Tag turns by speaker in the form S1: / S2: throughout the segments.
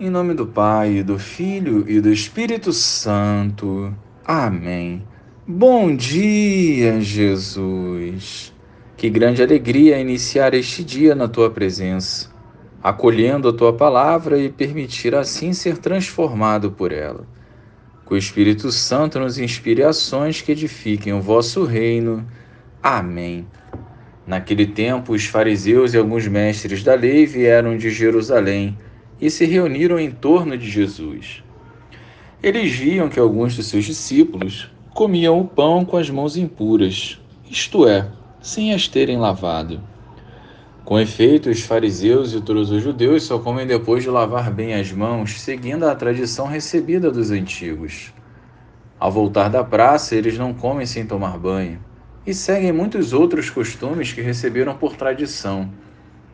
S1: Em nome do Pai, do Filho e do Espírito Santo. Amém. Bom dia, Jesus. Que grande alegria iniciar este dia na tua presença, acolhendo a tua palavra e permitir assim ser transformado por ela. Que o Espírito Santo nos inspire ações que edifiquem o vosso reino. Amém. Naquele tempo, os fariseus e alguns mestres da lei vieram de Jerusalém e se reuniram em torno de Jesus. Eles viam que alguns de seus discípulos comiam o pão com as mãos impuras, isto é, sem as terem lavado. Com efeito, os fariseus e todos os judeus só comem depois de lavar bem as mãos, seguindo a tradição recebida dos antigos. Ao voltar da praça, eles não comem sem tomar banho e seguem muitos outros costumes que receberam por tradição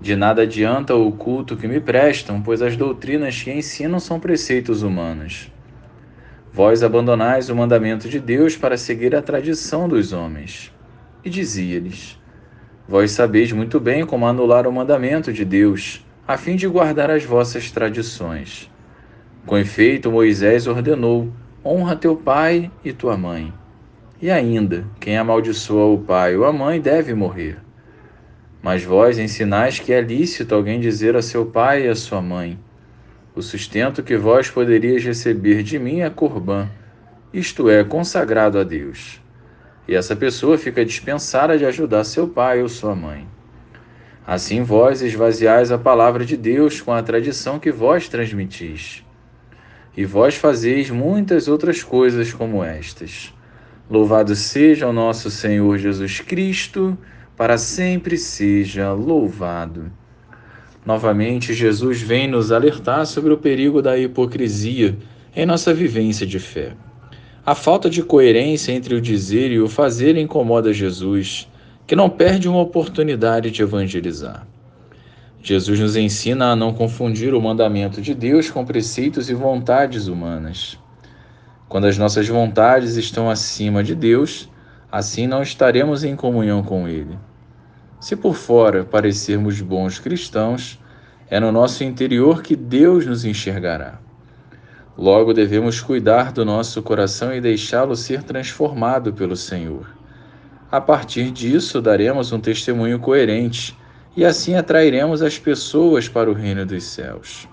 S1: De nada adianta o culto que me prestam, pois as doutrinas que ensinam são preceitos humanos. Vós abandonais o mandamento de Deus para seguir a tradição dos homens. E dizia-lhes: Vós sabeis muito bem como anular o mandamento de Deus, a fim de guardar as vossas tradições. Com efeito, Moisés ordenou: Honra teu pai e tua mãe. E ainda, quem amaldiçoa o pai ou a mãe deve morrer. Mas vós ensinais que é lícito alguém dizer a seu pai e a sua mãe: O sustento que vós poderias receber de mim é corbã, isto é, consagrado a Deus. E essa pessoa fica dispensada de ajudar seu pai ou sua mãe. Assim vós esvaziais a palavra de Deus com a tradição que vós transmitis. E vós fazeis muitas outras coisas como estas. Louvado seja o nosso Senhor Jesus Cristo para sempre seja louvado. Novamente, Jesus vem nos alertar sobre o perigo da hipocrisia em nossa vivência de fé. A falta de coerência entre o dizer e o fazer incomoda Jesus, que não perde uma oportunidade de evangelizar. Jesus nos ensina a não confundir o mandamento de Deus com preceitos e vontades humanas. Quando as nossas vontades estão acima de Deus, Assim não estaremos em comunhão com Ele. Se por fora parecermos bons cristãos, é no nosso interior que Deus nos enxergará. Logo devemos cuidar do nosso coração e deixá-lo ser transformado pelo Senhor. A partir disso, daremos um testemunho coerente e assim atrairemos as pessoas para o reino dos céus.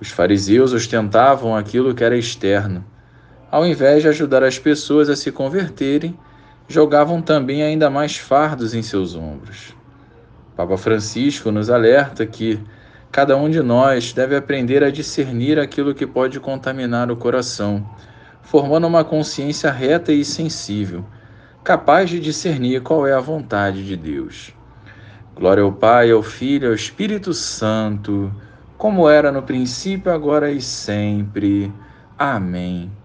S1: Os fariseus ostentavam aquilo que era externo, ao invés de ajudar as pessoas a se converterem jogavam também ainda mais fardos em seus ombros. Papa Francisco nos alerta que cada um de nós deve aprender a discernir aquilo que pode contaminar o coração, formando uma consciência reta e sensível, capaz de discernir qual é a vontade de Deus. Glória ao Pai, ao Filho ao Espírito Santo, como era no princípio, agora e sempre. Amém.